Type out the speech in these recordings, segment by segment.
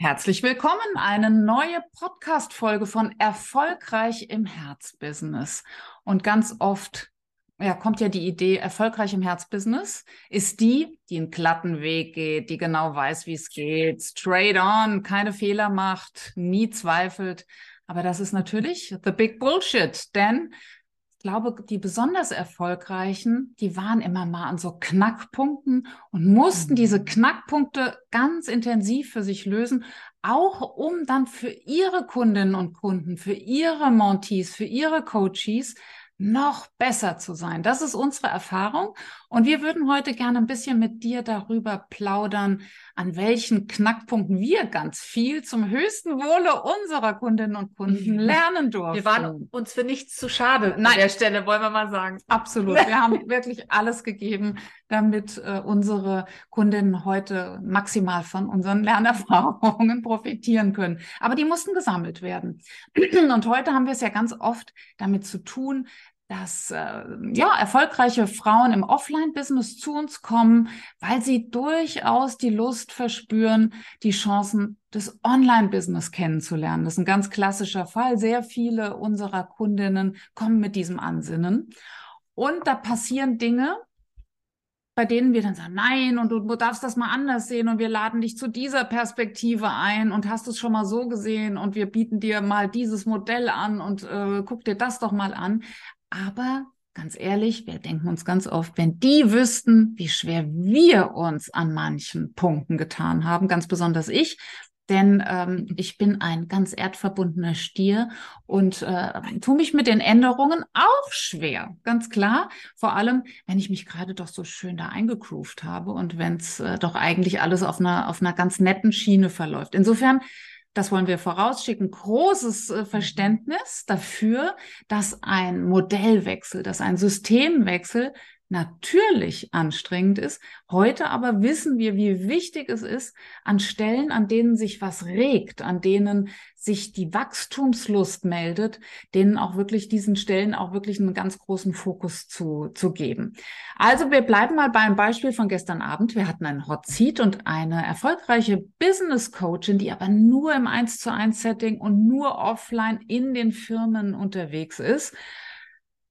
Herzlich willkommen, eine neue Podcast-Folge von Erfolgreich im Herzbusiness. Und ganz oft ja, kommt ja die Idee, erfolgreich im Herzbusiness ist die, die einen glatten Weg geht, die genau weiß, wie es geht, straight on, keine Fehler macht, nie zweifelt. Aber das ist natürlich the big bullshit, denn glaube, die besonders erfolgreichen, die waren immer mal an so Knackpunkten und mussten diese mhm. Knackpunkte ganz intensiv für sich lösen, auch um dann für ihre Kundinnen und Kunden, für ihre Montees, für ihre Coaches noch besser zu sein. Das ist unsere Erfahrung. Und wir würden heute gerne ein bisschen mit dir darüber plaudern, an welchen Knackpunkten wir ganz viel zum höchsten Wohle unserer Kundinnen und Kunden mhm. lernen durften. Wir waren uns für nichts zu schade Nein. an der Stelle, wollen wir mal sagen. Absolut. Wir haben wirklich alles gegeben, damit äh, unsere Kundinnen heute maximal von unseren Lernerfahrungen profitieren können. Aber die mussten gesammelt werden. Und heute haben wir es ja ganz oft damit zu tun, dass äh, ja erfolgreiche Frauen im Offline-Business zu uns kommen, weil sie durchaus die Lust verspüren, die Chancen des Online-Business kennenzulernen. Das ist ein ganz klassischer Fall. Sehr viele unserer Kundinnen kommen mit diesem Ansinnen. Und da passieren Dinge, bei denen wir dann sagen, nein, und du, darfst das mal anders sehen und wir laden dich zu dieser Perspektive ein und hast es schon mal so gesehen und wir bieten dir mal dieses Modell an und äh, guck dir das doch mal an. Aber ganz ehrlich, wir denken uns ganz oft, wenn die wüssten, wie schwer wir uns an manchen Punkten getan haben, ganz besonders ich, denn ähm, ich bin ein ganz erdverbundener Stier und äh, tue mich mit den Änderungen auch schwer, ganz klar. Vor allem, wenn ich mich gerade doch so schön da eingegroovt habe und wenn es äh, doch eigentlich alles auf einer auf einer ganz netten Schiene verläuft. Insofern das wollen wir vorausschicken, großes äh, Verständnis dafür, dass ein Modellwechsel, dass ein Systemwechsel natürlich anstrengend ist. Heute aber wissen wir, wie wichtig es ist, an Stellen, an denen sich was regt, an denen sich die Wachstumslust meldet, denen auch wirklich diesen Stellen auch wirklich einen ganz großen Fokus zu, zu geben. Also wir bleiben mal beim Beispiel von gestern Abend. Wir hatten einen Hot Seat und eine erfolgreiche Business Coachin, die aber nur im 1 zu 1 Setting und nur offline in den Firmen unterwegs ist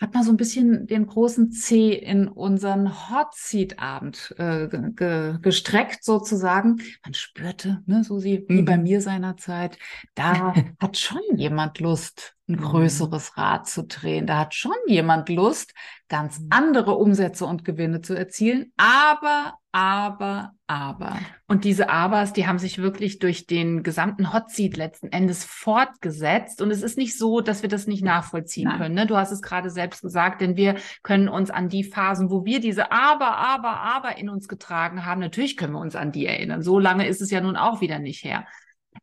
hat man so ein bisschen den großen C in unseren Hot Seat Abend äh, ge gestreckt sozusagen. Man spürte, ne, so wie mhm. bei mir seinerzeit, da hat schon jemand Lust, ein mhm. größeres Rad zu drehen. Da hat schon jemand Lust, ganz mhm. andere Umsätze und Gewinne zu erzielen. Aber, aber, aber. Und diese Abers, die haben sich wirklich durch den gesamten Hot Seat letzten Endes fortgesetzt. Und es ist nicht so, dass wir das nicht nachvollziehen Nein. können. Ne? Du hast es gerade selbst gesagt, denn wir können uns an die Phasen, wo wir diese Aber, aber, aber in uns getragen haben, natürlich können wir uns an die erinnern. So lange ist es ja nun auch wieder nicht her.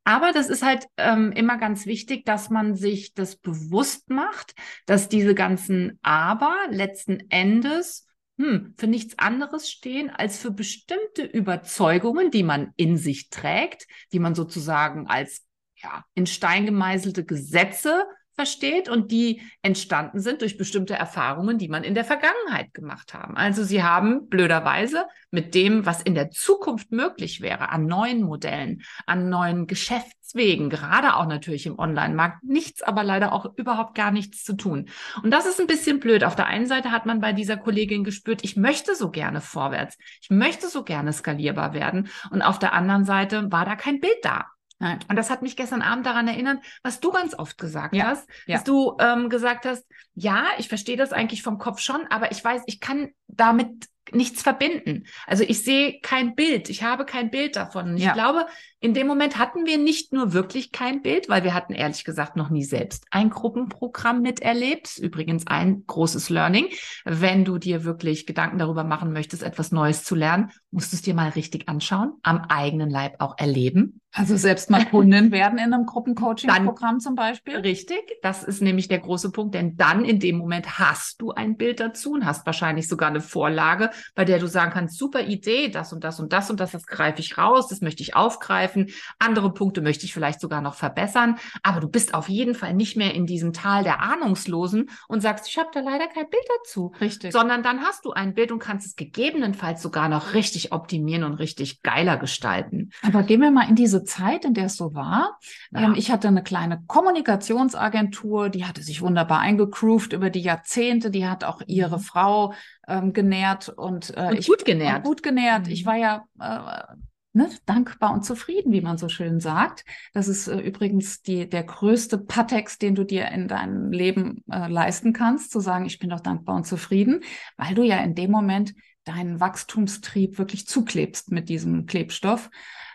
Aber das ist halt ähm, immer ganz wichtig, dass man sich das bewusst macht, dass diese ganzen Aber letzten Endes hm, für nichts anderes stehen als für bestimmte Überzeugungen, die man in sich trägt, die man sozusagen als ja, in Stein gemeißelte Gesetze versteht und die entstanden sind durch bestimmte Erfahrungen, die man in der Vergangenheit gemacht haben. Also sie haben blöderweise mit dem, was in der Zukunft möglich wäre, an neuen Modellen, an neuen Geschäftswegen, gerade auch natürlich im Online-Markt, nichts, aber leider auch überhaupt gar nichts zu tun. Und das ist ein bisschen blöd. Auf der einen Seite hat man bei dieser Kollegin gespürt, ich möchte so gerne vorwärts, ich möchte so gerne skalierbar werden. Und auf der anderen Seite war da kein Bild da. Nein. Und das hat mich gestern Abend daran erinnert, was du ganz oft gesagt ja. hast, ja. dass du ähm, gesagt hast, ja, ich verstehe das eigentlich vom Kopf schon, aber ich weiß, ich kann damit nichts verbinden. Also ich sehe kein Bild, ich habe kein Bild davon. Ja. ich glaube, in dem Moment hatten wir nicht nur wirklich kein Bild, weil wir hatten ehrlich gesagt noch nie selbst ein Gruppenprogramm miterlebt. Übrigens ein großes Learning. Wenn du dir wirklich Gedanken darüber machen möchtest, etwas Neues zu lernen, musst du es dir mal richtig anschauen, am eigenen Leib auch erleben. Also selbst mal Kundin werden in einem Gruppencoaching-Programm zum Beispiel. Richtig, das ist nämlich der große Punkt, denn dann in dem Moment hast du ein Bild dazu und hast wahrscheinlich sogar eine Vorlage, bei der du sagen kannst, super Idee, das und das und das und das, das greife ich raus, das möchte ich aufgreifen. Andere Punkte möchte ich vielleicht sogar noch verbessern. Aber du bist auf jeden Fall nicht mehr in diesem Tal der Ahnungslosen und sagst, ich habe da leider kein Bild dazu. Richtig. Sondern dann hast du ein Bild und kannst es gegebenenfalls sogar noch richtig optimieren und richtig geiler gestalten. Aber gehen wir mal in diese Zeit, in der es so war. Ja. Ähm, ich hatte eine kleine Kommunikationsagentur, die hatte sich wunderbar eingegroovt über die Jahrzehnte. Die hat auch ihre mhm. Frau ähm, genährt und, äh, und ich, gut genährt. Gut genährt. Mhm. Ich war ja äh, ne, dankbar und zufrieden, wie man so schön sagt. Das ist äh, übrigens die, der größte Patex, den du dir in deinem Leben äh, leisten kannst, zu sagen, ich bin doch dankbar und zufrieden, weil du ja in dem Moment deinen Wachstumstrieb wirklich zuklebst mit diesem Klebstoff.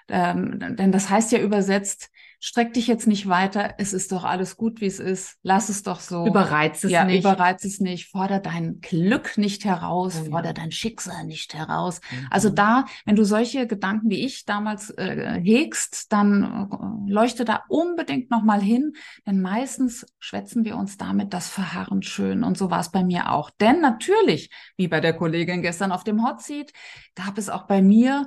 Ähm, denn das heißt ja übersetzt, streck dich jetzt nicht weiter, es ist doch alles gut, wie es ist, lass es doch so. Überreiz es ja, nicht. Überreiz es nicht, forder dein Glück nicht heraus, oh, forder dein Schicksal nicht heraus. Mhm. Also da, wenn du solche Gedanken wie ich damals äh, hegst, dann äh, leuchte da unbedingt nochmal hin, denn meistens schwätzen wir uns damit das Verharren schön und so war es bei mir auch. Denn natürlich, wie bei der Kollegin gestern auf dem Hot Seat, gab es auch bei mir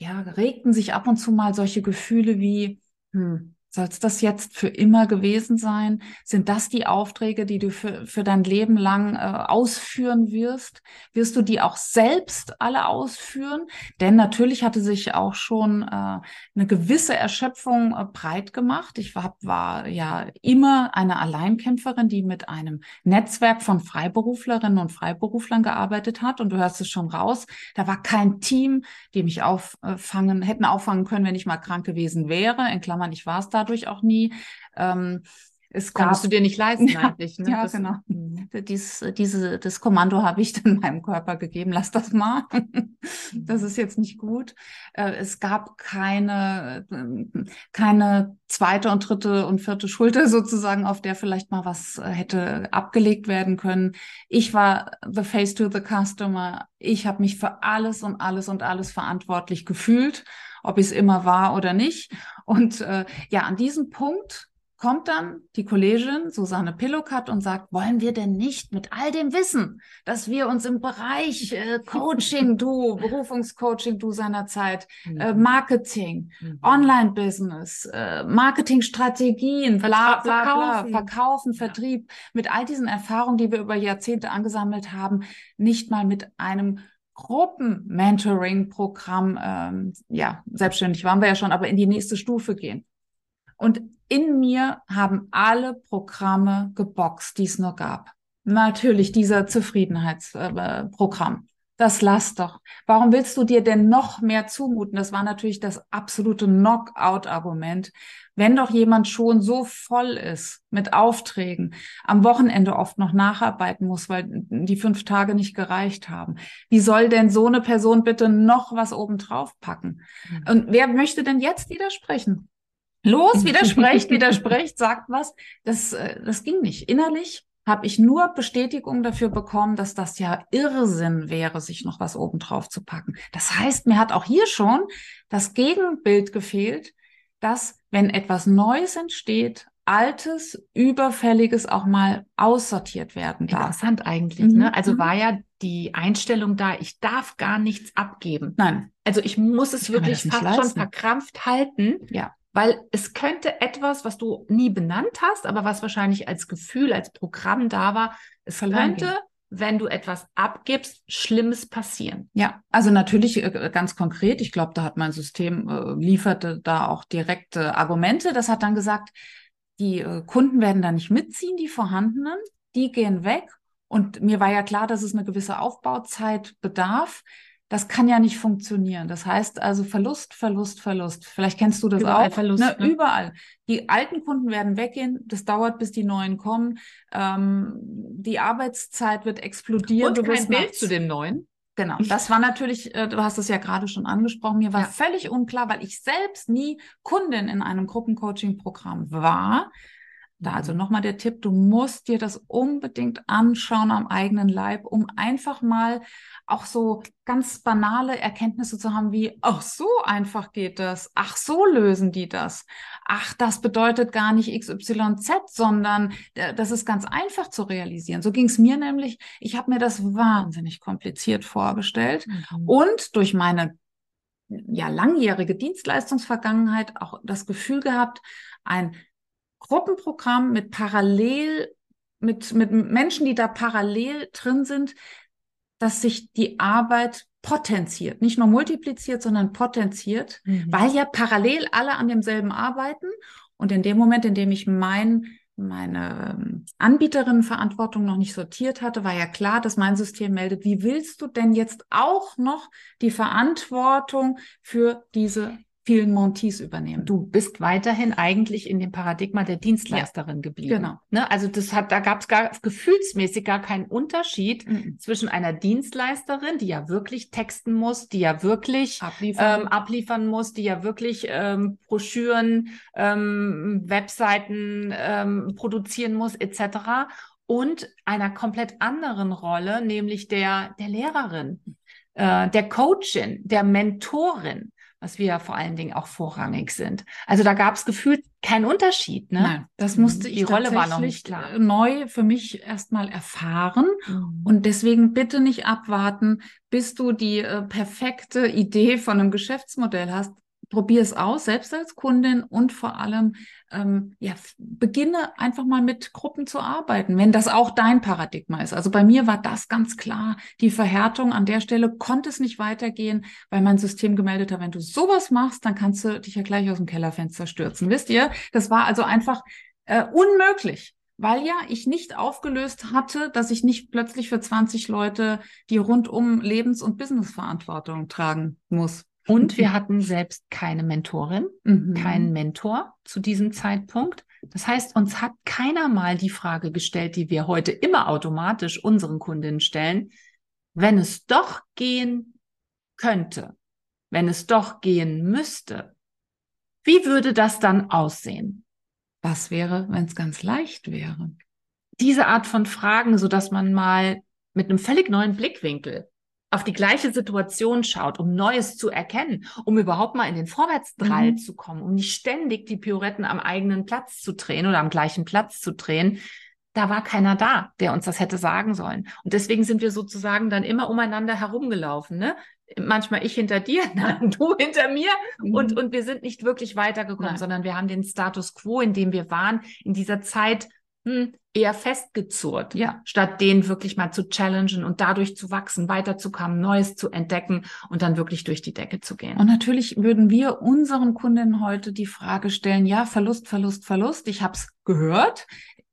ja, regten sich ab und zu mal solche Gefühle wie, hm. Soll es das jetzt für immer gewesen sein? Sind das die Aufträge, die du für, für dein Leben lang äh, ausführen wirst? Wirst du die auch selbst alle ausführen? Denn natürlich hatte sich auch schon äh, eine gewisse Erschöpfung äh, breit gemacht. Ich war, war ja immer eine Alleinkämpferin, die mit einem Netzwerk von Freiberuflerinnen und Freiberuflern gearbeitet hat. Und du hörst es schon raus, da war kein Team, die mich auffangen, hätten auffangen können, wenn ich mal krank gewesen wäre. In Klammern, ich war es da dadurch auch nie. Ähm, es Konntest du dir nicht leisten ja, eigentlich. Ne? Ja, das, genau. Mhm. Dies, diese, das Kommando habe ich dann meinem Körper gegeben, lass das mal. das ist jetzt nicht gut. Äh, es gab keine, keine zweite und dritte und vierte Schulter sozusagen, auf der vielleicht mal was äh, hätte abgelegt werden können. Ich war the face to the customer. Ich habe mich für alles und alles und alles verantwortlich gefühlt ob ich es immer war oder nicht. Und äh, ja, an diesem Punkt kommt dann die Kollegin Susanne Pillokat und sagt, wollen wir denn nicht mit all dem Wissen, dass wir uns im Bereich äh, Coaching, du, Berufungscoaching, du seinerzeit, äh, mhm. Marketing, mhm. Online-Business, äh, Marketingstrategien, bla, bla, bla, verkaufen, verkaufen Vertrieb, mit all diesen Erfahrungen, die wir über Jahrzehnte angesammelt haben, nicht mal mit einem Gruppen-Mentoring-Programm, ähm, ja, selbstständig waren wir ja schon, aber in die nächste Stufe gehen. Und in mir haben alle Programme geboxt, die es nur gab. Natürlich dieser Zufriedenheitsprogramm. Äh, das lass doch. Warum willst du dir denn noch mehr zumuten? Das war natürlich das absolute Knockout-Argument. Wenn doch jemand schon so voll ist mit Aufträgen, am Wochenende oft noch nacharbeiten muss, weil die fünf Tage nicht gereicht haben, wie soll denn so eine Person bitte noch was obendrauf packen? Mhm. Und wer möchte denn jetzt widersprechen? Los, widersprecht, widersprecht, sagt was. Das, äh, das ging nicht. Innerlich habe ich nur Bestätigung dafür bekommen, dass das ja Irrsinn wäre, sich noch was obendrauf zu packen. Das heißt, mir hat auch hier schon das Gegenbild gefehlt, dass wenn etwas Neues entsteht, Altes, Überfälliges auch mal aussortiert werden darf. Interessant eigentlich. Ne? Mhm. Ne? Also mhm. war ja die Einstellung da, ich darf gar nichts abgeben. Nein. Also ich muss es ich wirklich fast leisten. schon verkrampft halten. Ja weil es könnte etwas, was du nie benannt hast, aber was wahrscheinlich als Gefühl, als Programm da war, es Verlangen. könnte, wenn du etwas abgibst, Schlimmes passieren. Ja, also natürlich äh, ganz konkret. Ich glaube, da hat mein System äh, lieferte da auch direkte Argumente. Das hat dann gesagt, die äh, Kunden werden da nicht mitziehen, die vorhandenen, die gehen weg. Und mir war ja klar, dass es eine gewisse Aufbauzeit bedarf. Das kann ja nicht funktionieren. Das heißt also Verlust, Verlust, Verlust. Vielleicht kennst du das überall auch. Verlust, ne? Ne? Überall. Die alten Kunden werden weggehen. Das dauert, bis die neuen kommen. Ähm, die Arbeitszeit wird explodieren. Und du kein Bild zu dem neuen. Genau. Das war natürlich, äh, du hast es ja gerade schon angesprochen. Mir war ja. völlig unklar, weil ich selbst nie Kundin in einem Gruppencoaching-Programm war. Da also mhm. nochmal der Tipp, du musst dir das unbedingt anschauen am eigenen Leib, um einfach mal auch so ganz banale Erkenntnisse zu haben wie, ach so einfach geht das, ach so lösen die das, ach das bedeutet gar nicht XYZ, sondern das ist ganz einfach zu realisieren. So ging es mir nämlich, ich habe mir das wahnsinnig kompliziert vorgestellt mhm. und durch meine ja langjährige Dienstleistungsvergangenheit auch das Gefühl gehabt, ein Gruppenprogramm mit parallel mit, mit Menschen, die da parallel drin sind, dass sich die Arbeit potenziert, nicht nur multipliziert, sondern potenziert, mhm. weil ja parallel alle an demselben arbeiten. Und in dem Moment, in dem ich mein, meine ähm, Anbieterinnenverantwortung noch nicht sortiert hatte, war ja klar, dass mein System meldet, wie willst du denn jetzt auch noch die Verantwortung für diese vielen Montis übernehmen. Du bist weiterhin eigentlich in dem Paradigma der Dienstleisterin ja, geblieben. Genau. Ne? Also das hat, da gab es gar gefühlsmäßig gar keinen Unterschied mhm. zwischen einer Dienstleisterin, die ja wirklich texten muss, die ja wirklich abliefern, ähm, abliefern muss, die ja wirklich ähm, Broschüren, ähm, Webseiten ähm, produzieren muss, etc. Und einer komplett anderen Rolle, nämlich der, der Lehrerin, äh, der Coachin, der Mentorin was wir ja vor allen Dingen auch vorrangig sind. Also da gab es gefühlt keinen Unterschied. Ne? Nein, das musste ich Die Rolle war noch nicht klar. Äh, neu für mich erstmal erfahren mhm. und deswegen bitte nicht abwarten, bis du die äh, perfekte Idee von einem Geschäftsmodell hast probier es aus, selbst als Kundin und vor allem, ähm, ja, beginne einfach mal mit Gruppen zu arbeiten, wenn das auch dein Paradigma ist. Also bei mir war das ganz klar. Die Verhärtung an der Stelle konnte es nicht weitergehen, weil mein System gemeldet hat, wenn du sowas machst, dann kannst du dich ja gleich aus dem Kellerfenster stürzen. Wisst ihr? Das war also einfach äh, unmöglich weil ja ich nicht aufgelöst hatte, dass ich nicht plötzlich für 20 Leute die rundum Lebens- und Businessverantwortung tragen muss. Und wir hatten selbst keine Mentorin, mhm. keinen Mentor zu diesem Zeitpunkt. Das heißt, uns hat keiner mal die Frage gestellt, die wir heute immer automatisch unseren Kundinnen stellen. Wenn es doch gehen könnte, wenn es doch gehen müsste, wie würde das dann aussehen? Was wäre, wenn es ganz leicht wäre? Diese Art von Fragen, so dass man mal mit einem völlig neuen Blickwinkel auf die gleiche Situation schaut, um Neues zu erkennen, um überhaupt mal in den Vorwärtsdrall mhm. zu kommen, um nicht ständig die Pioretten am eigenen Platz zu drehen oder am gleichen Platz zu drehen, da war keiner da, der uns das hätte sagen sollen. Und deswegen sind wir sozusagen dann immer umeinander herumgelaufen. Ne? Manchmal ich hinter dir, dann du hinter mir. Mhm. Und, und wir sind nicht wirklich weitergekommen, Nein. sondern wir haben den Status quo, in dem wir waren, in dieser Zeit hm, eher festgezurrt, ja, statt den wirklich mal zu challengen und dadurch zu wachsen, weiterzukommen, Neues zu entdecken und dann wirklich durch die Decke zu gehen. Und natürlich würden wir unseren Kunden heute die Frage stellen, ja, Verlust, Verlust, Verlust, ich habe es gehört,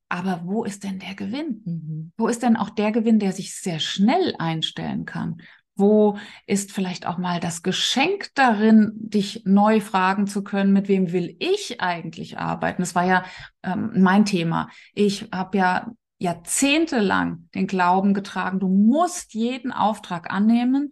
aber wo ist denn der Gewinn? Mhm. Wo ist denn auch der Gewinn, der sich sehr schnell einstellen kann? Wo ist vielleicht auch mal das Geschenk darin, dich neu fragen zu können, mit wem will ich eigentlich arbeiten? Das war ja ähm, mein Thema. Ich habe ja jahrzehntelang den Glauben getragen, du musst jeden Auftrag annehmen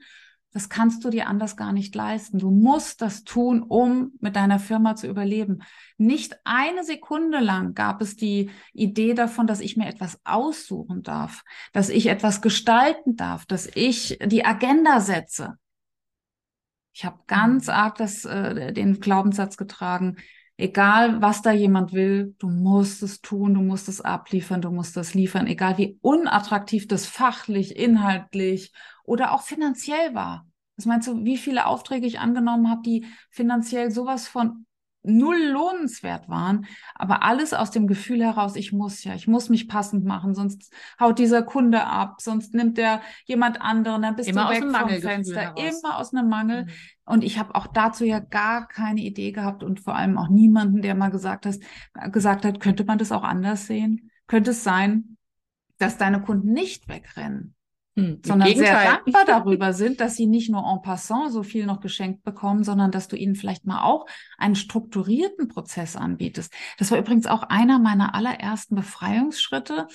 das kannst du dir anders gar nicht leisten. Du musst das tun, um mit deiner Firma zu überleben. Nicht eine Sekunde lang gab es die Idee davon, dass ich mir etwas aussuchen darf, dass ich etwas gestalten darf, dass ich die Agenda setze. Ich habe ganz mhm. arg das, äh, den Glaubenssatz getragen, egal was da jemand will, du musst es tun, du musst es abliefern, du musst es liefern, egal wie unattraktiv das fachlich, inhaltlich oder auch finanziell war. Was meinst du, wie viele Aufträge ich angenommen habe, die finanziell sowas von null lohnenswert waren, aber alles aus dem Gefühl heraus, ich muss ja, ich muss mich passend machen, sonst haut dieser Kunde ab, sonst nimmt der jemand anderen, dann bist immer du weg vom Fenster, immer aus einem Mangel. Mhm. Und ich habe auch dazu ja gar keine Idee gehabt und vor allem auch niemanden, der mal gesagt hat, gesagt hat, könnte man das auch anders sehen? Könnte es sein, dass deine Kunden nicht wegrennen? Hm, sondern Gegenteil. sehr dankbar darüber sind, dass sie nicht nur en passant so viel noch geschenkt bekommen, sondern dass du ihnen vielleicht mal auch einen strukturierten Prozess anbietest. Das war übrigens auch einer meiner allerersten Befreiungsschritte.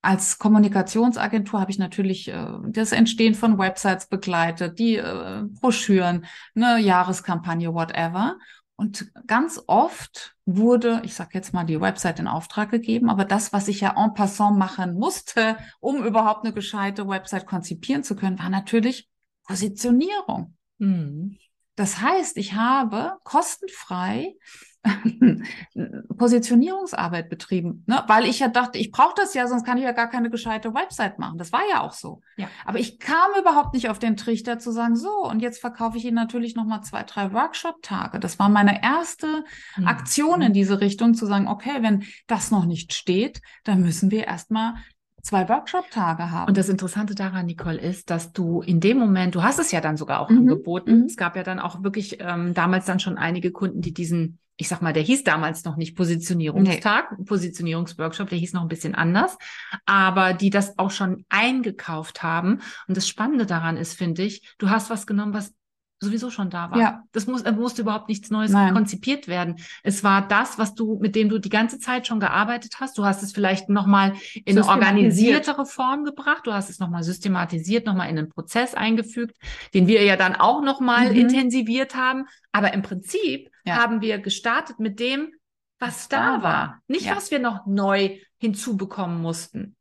Als Kommunikationsagentur habe ich natürlich äh, das Entstehen von Websites begleitet, die äh, Broschüren, eine Jahreskampagne, whatever. Und ganz oft wurde, ich sage jetzt mal, die Website in Auftrag gegeben, aber das, was ich ja en passant machen musste, um überhaupt eine gescheite Website konzipieren zu können, war natürlich Positionierung. Mhm. Das heißt, ich habe kostenfrei Positionierungsarbeit betrieben, ne? weil ich ja dachte, ich brauche das ja, sonst kann ich ja gar keine gescheite Website machen. Das war ja auch so. Ja. Aber ich kam überhaupt nicht auf den Trichter zu sagen, so, und jetzt verkaufe ich Ihnen natürlich nochmal zwei, drei Workshop-Tage. Das war meine erste mhm. Aktion in diese Richtung, zu sagen, okay, wenn das noch nicht steht, dann müssen wir erstmal zwei Workshop-Tage haben. Und das Interessante daran, Nicole, ist, dass du in dem Moment, du hast es ja dann sogar auch mhm. angeboten. Mhm. Es gab ja dann auch wirklich ähm, damals dann schon einige Kunden, die diesen ich sag mal, der hieß damals noch nicht Positionierungstag, nee. Positionierungsworkshop, der hieß noch ein bisschen anders, aber die das auch schon eingekauft haben. Und das Spannende daran ist, finde ich, du hast was genommen, was sowieso schon da war. Ja. Das muss, musste überhaupt nichts Neues Nein. konzipiert werden. Es war das, was du, mit dem du die ganze Zeit schon gearbeitet hast. Du hast es vielleicht nochmal in eine organisiertere Form gebracht. Du hast es nochmal systematisiert, nochmal in einen Prozess eingefügt, den wir ja dann auch nochmal mhm. intensiviert haben. Aber im Prinzip ja. haben wir gestartet mit dem, was da war. Nicht, ja. was wir noch neu hinzubekommen mussten.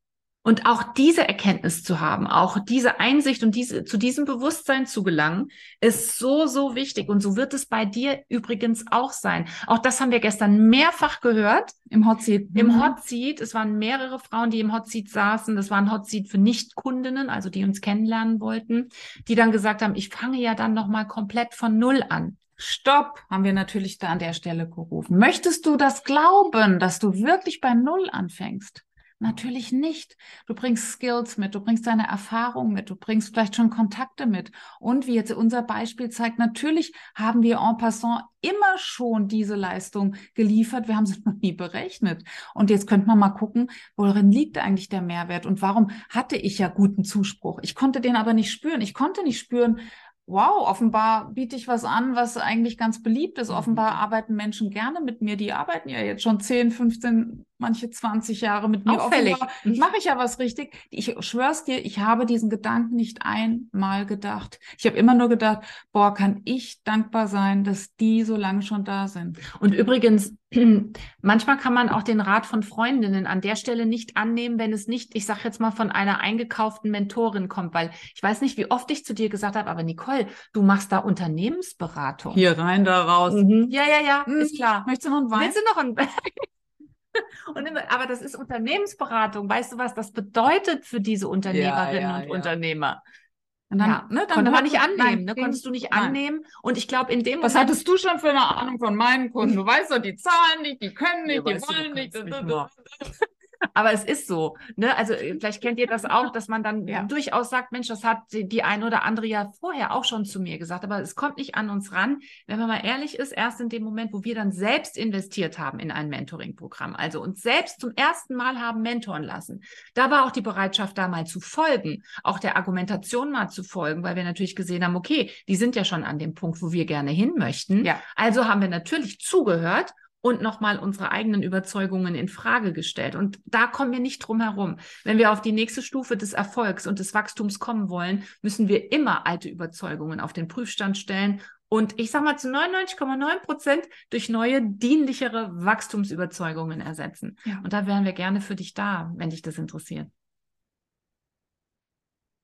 Und auch diese Erkenntnis zu haben, auch diese Einsicht und diese, zu diesem Bewusstsein zu gelangen, ist so, so wichtig. Und so wird es bei dir übrigens auch sein. Auch das haben wir gestern mehrfach gehört. Im Hot Seat. Im mhm. Hot Seat. Es waren mehrere Frauen, die im Hot Seat saßen. Das war ein Hot Seat für Nicht-Kundinnen, also die uns kennenlernen wollten, die dann gesagt haben, ich fange ja dann nochmal komplett von Null an. Stopp, haben wir natürlich da an der Stelle gerufen. Möchtest du das glauben, dass du wirklich bei Null anfängst? Natürlich nicht. Du bringst Skills mit, du bringst deine Erfahrung mit, du bringst vielleicht schon Kontakte mit. Und wie jetzt unser Beispiel zeigt, natürlich haben wir en passant immer schon diese Leistung geliefert. Wir haben sie noch nie berechnet. Und jetzt könnte man mal gucken, worin liegt eigentlich der Mehrwert und warum hatte ich ja guten Zuspruch. Ich konnte den aber nicht spüren. Ich konnte nicht spüren, wow, offenbar biete ich was an, was eigentlich ganz beliebt ist. Offenbar mhm. arbeiten Menschen gerne mit mir. Die arbeiten ja jetzt schon 10, 15, manche 20 Jahre mit mir. Auffällig. Mache ich ja was richtig. Ich schwör's dir, ich habe diesen Gedanken nicht einmal gedacht. Ich habe immer nur gedacht, boah, kann ich dankbar sein, dass die so lange schon da sind. Und übrigens, manchmal kann man auch den Rat von Freundinnen an der Stelle nicht annehmen, wenn es nicht, ich sage jetzt mal, von einer eingekauften Mentorin kommt, weil ich weiß nicht, wie oft ich zu dir gesagt habe, aber Nicole, du machst da Unternehmensberatung. Hier rein, da raus. Mhm. Ja, ja, ja, mhm. ist klar. Möchtest du noch einen Wein? Willst du noch einen Wein? Immer, aber das ist Unternehmensberatung. Weißt du, was das bedeutet für diese Unternehmerinnen ja, ja, und ja. Unternehmer? Und dann, ja, ne, dann konnte man nicht annehmen, ne? konntest du nicht annehmen. Und ich glaube, in dem Was Moment, hattest du schon für eine Ahnung von meinen Kunden? Du weißt doch, die zahlen nicht, die können nicht, die wollen nicht. Aber es ist so. Ne? Also äh, vielleicht kennt ihr das auch, dass man dann ja. durchaus sagt, Mensch, das hat die, die ein oder andere ja vorher auch schon zu mir gesagt, aber es kommt nicht an uns ran. Wenn man mal ehrlich ist, erst in dem Moment, wo wir dann selbst investiert haben in ein Mentoring-Programm, also uns selbst zum ersten Mal haben mentoren lassen, da war auch die Bereitschaft, da mal zu folgen, auch der Argumentation mal zu folgen, weil wir natürlich gesehen haben, okay, die sind ja schon an dem Punkt, wo wir gerne hin möchten. Ja. Also haben wir natürlich zugehört und nochmal unsere eigenen Überzeugungen in Frage gestellt. Und da kommen wir nicht drum herum. Wenn wir auf die nächste Stufe des Erfolgs und des Wachstums kommen wollen, müssen wir immer alte Überzeugungen auf den Prüfstand stellen und ich sage mal zu 99,9 Prozent durch neue, dienlichere Wachstumsüberzeugungen ersetzen. Ja. Und da wären wir gerne für dich da, wenn dich das interessiert.